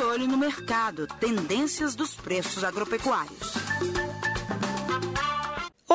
Olho no mercado, tendências dos preços agropecuários.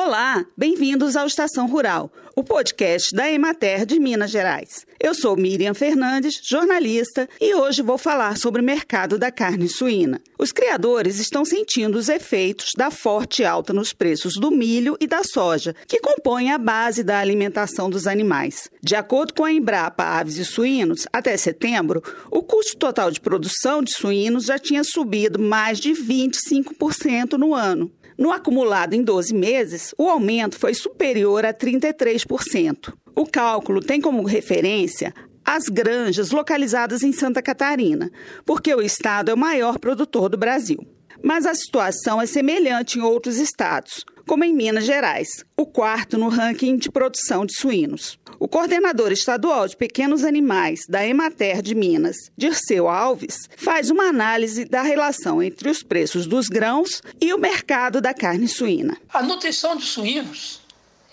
Olá, bem-vindos ao Estação Rural, o podcast da Emater de Minas Gerais. Eu sou Miriam Fernandes, jornalista, e hoje vou falar sobre o mercado da carne suína. Os criadores estão sentindo os efeitos da forte alta nos preços do milho e da soja, que compõem a base da alimentação dos animais. De acordo com a Embrapa Aves e Suínos, até setembro, o custo total de produção de suínos já tinha subido mais de 25% no ano. No acumulado em 12 meses, o aumento foi superior a 33%. O cálculo tem como referência as granjas localizadas em Santa Catarina, porque o estado é o maior produtor do Brasil. Mas a situação é semelhante em outros estados, como em Minas Gerais, o quarto no ranking de produção de suínos. O coordenador estadual de pequenos animais da Emater de Minas, Dirceu Alves, faz uma análise da relação entre os preços dos grãos e o mercado da carne suína. A nutrição de suínos,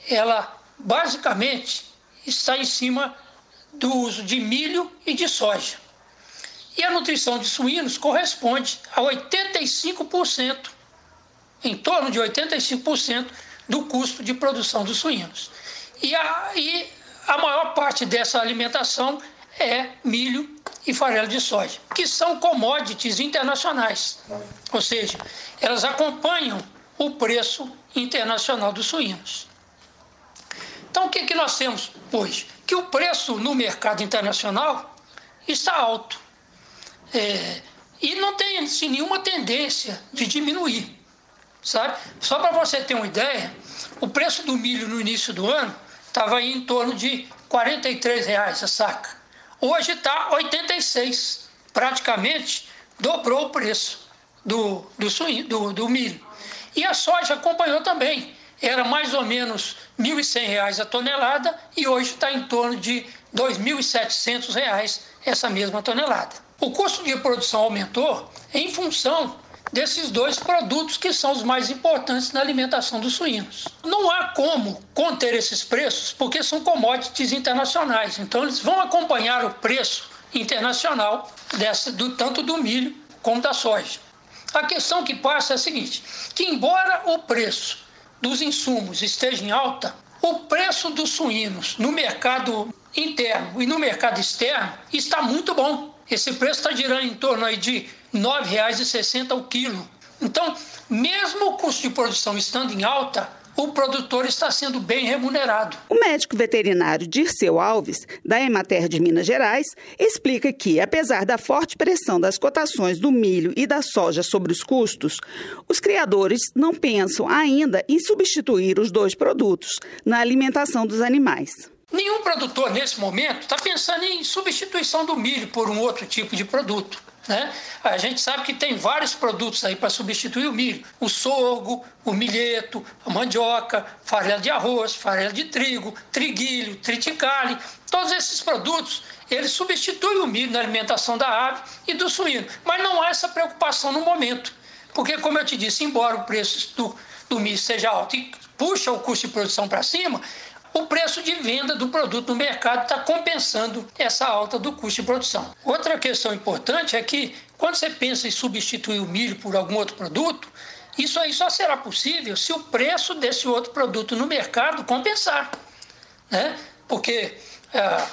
ela basicamente está em cima do uso de milho e de soja. E a nutrição de suínos corresponde a 85%, em torno de 85% do custo de produção dos suínos. E, a, e a maior parte dessa alimentação é milho e farelo de soja, que são commodities internacionais, ou seja, elas acompanham o preço internacional dos suínos. Então, o que, que nós temos hoje? Que o preço no mercado internacional está alto é, e não tem assim, nenhuma tendência de diminuir, sabe? Só para você ter uma ideia, o preço do milho no início do ano estava aí em torno de R$ reais a saca. Hoje está 86, praticamente dobrou o preço do, do, suíno, do, do milho. E a soja acompanhou também. Era mais ou menos R$ 1.100 a tonelada e hoje está em torno de R$ 2.700 essa mesma tonelada. O custo de produção aumentou em função desses dois produtos que são os mais importantes na alimentação dos suínos. Não há como conter esses preços porque são commodities internacionais, então eles vão acompanhar o preço internacional dessa, do tanto do milho como da soja. A questão que passa é a seguinte: que embora o preço dos insumos esteja em alta, o preço dos suínos no mercado interno e no mercado externo está muito bom. Esse preço está girando em torno aí de R$ 9,60 o quilo. Então, mesmo o custo de produção estando em alta, o produtor está sendo bem remunerado. O médico veterinário Dirceu Alves, da Emater de Minas Gerais, explica que, apesar da forte pressão das cotações do milho e da soja sobre os custos, os criadores não pensam ainda em substituir os dois produtos na alimentação dos animais. Nenhum produtor, nesse momento, está pensando em substituição do milho por um outro tipo de produto. Né? A gente sabe que tem vários produtos aí para substituir o milho: o sorgo, o milheto, a mandioca, farelo de arroz, farelo de trigo, triguilho, triticale. Todos esses produtos eles substituem o milho na alimentação da ave e do suíno. Mas não há essa preocupação no momento, porque, como eu te disse, embora o preço do, do milho seja alto e puxa o custo de produção para cima, o preço de venda do produto no mercado está compensando essa alta do custo de produção. Outra questão importante é que, quando você pensa em substituir o milho por algum outro produto, isso aí só será possível se o preço desse outro produto no mercado compensar. Né? Porque é,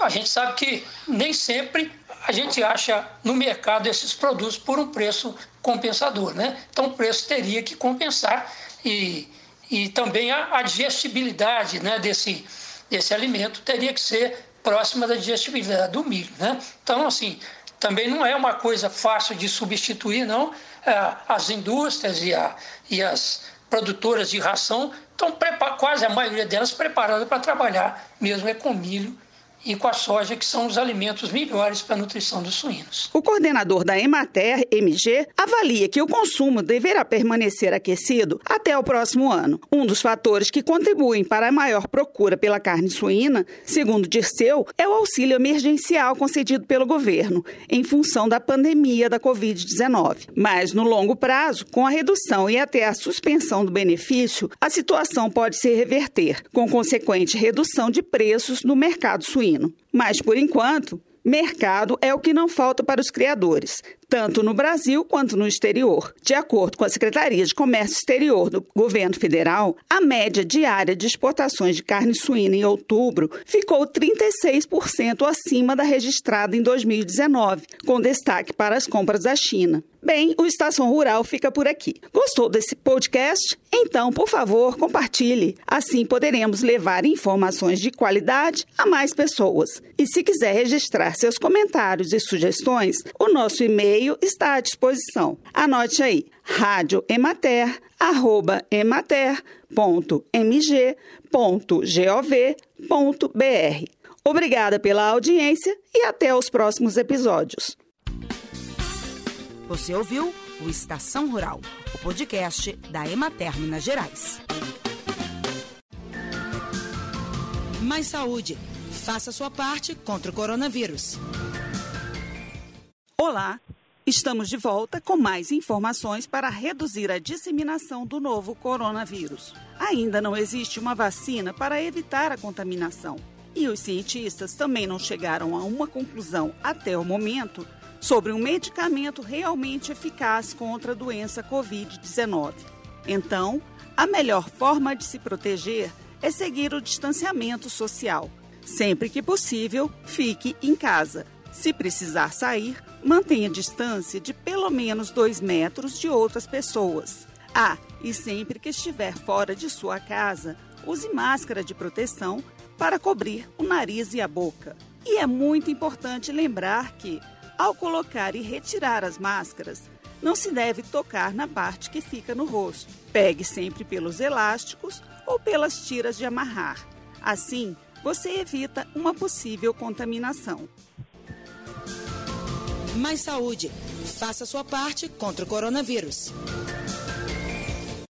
a gente sabe que nem sempre a gente acha no mercado esses produtos por um preço compensador. Né? Então o preço teria que compensar e e também a, a digestibilidade né, desse, desse alimento teria que ser próxima da digestibilidade do milho. Né? Então, assim, também não é uma coisa fácil de substituir, não. É, as indústrias e, a, e as produtoras de ração estão, quase a maioria delas, preparadas para trabalhar mesmo é com milho e com a soja, que são os alimentos melhores para a nutrição dos suínos. O coordenador da Emater, MG, avalia que o consumo deverá permanecer aquecido até o próximo ano. Um dos fatores que contribuem para a maior procura pela carne suína, segundo Dirceu, é o auxílio emergencial concedido pelo governo, em função da pandemia da Covid-19. Mas, no longo prazo, com a redução e até a suspensão do benefício, a situação pode se reverter, com consequente redução de preços no mercado suíno Mas, por enquanto, Mercado é o que não falta para os criadores, tanto no Brasil quanto no exterior. De acordo com a Secretaria de Comércio Exterior do Governo Federal, a média diária de exportações de carne suína em outubro ficou 36% acima da registrada em 2019, com destaque para as compras da China. Bem, o Estação Rural fica por aqui. Gostou desse podcast? Então, por favor, compartilhe. Assim poderemos levar informações de qualidade a mais pessoas. E se quiser registrar seus comentários e sugestões, o nosso e-mail está à disposição. Anote aí: radioemater@emater.mg.gov.br. Obrigada pela audiência e até os próximos episódios. Você ouviu o Estação Rural, o podcast da Emater Minas Gerais. Mais saúde. Faça sua parte contra o coronavírus. Olá, estamos de volta com mais informações para reduzir a disseminação do novo coronavírus. Ainda não existe uma vacina para evitar a contaminação. E os cientistas também não chegaram a uma conclusão até o momento sobre um medicamento realmente eficaz contra a doença Covid-19. Então, a melhor forma de se proteger é seguir o distanciamento social. Sempre que possível, fique em casa. Se precisar sair, mantenha distância de pelo menos dois metros de outras pessoas. Ah, e sempre que estiver fora de sua casa, use máscara de proteção para cobrir o nariz e a boca. E é muito importante lembrar que, ao colocar e retirar as máscaras, não se deve tocar na parte que fica no rosto. Pegue sempre pelos elásticos ou pelas tiras de amarrar. Assim, você evita uma possível contaminação. Mais saúde. Faça sua parte contra o coronavírus.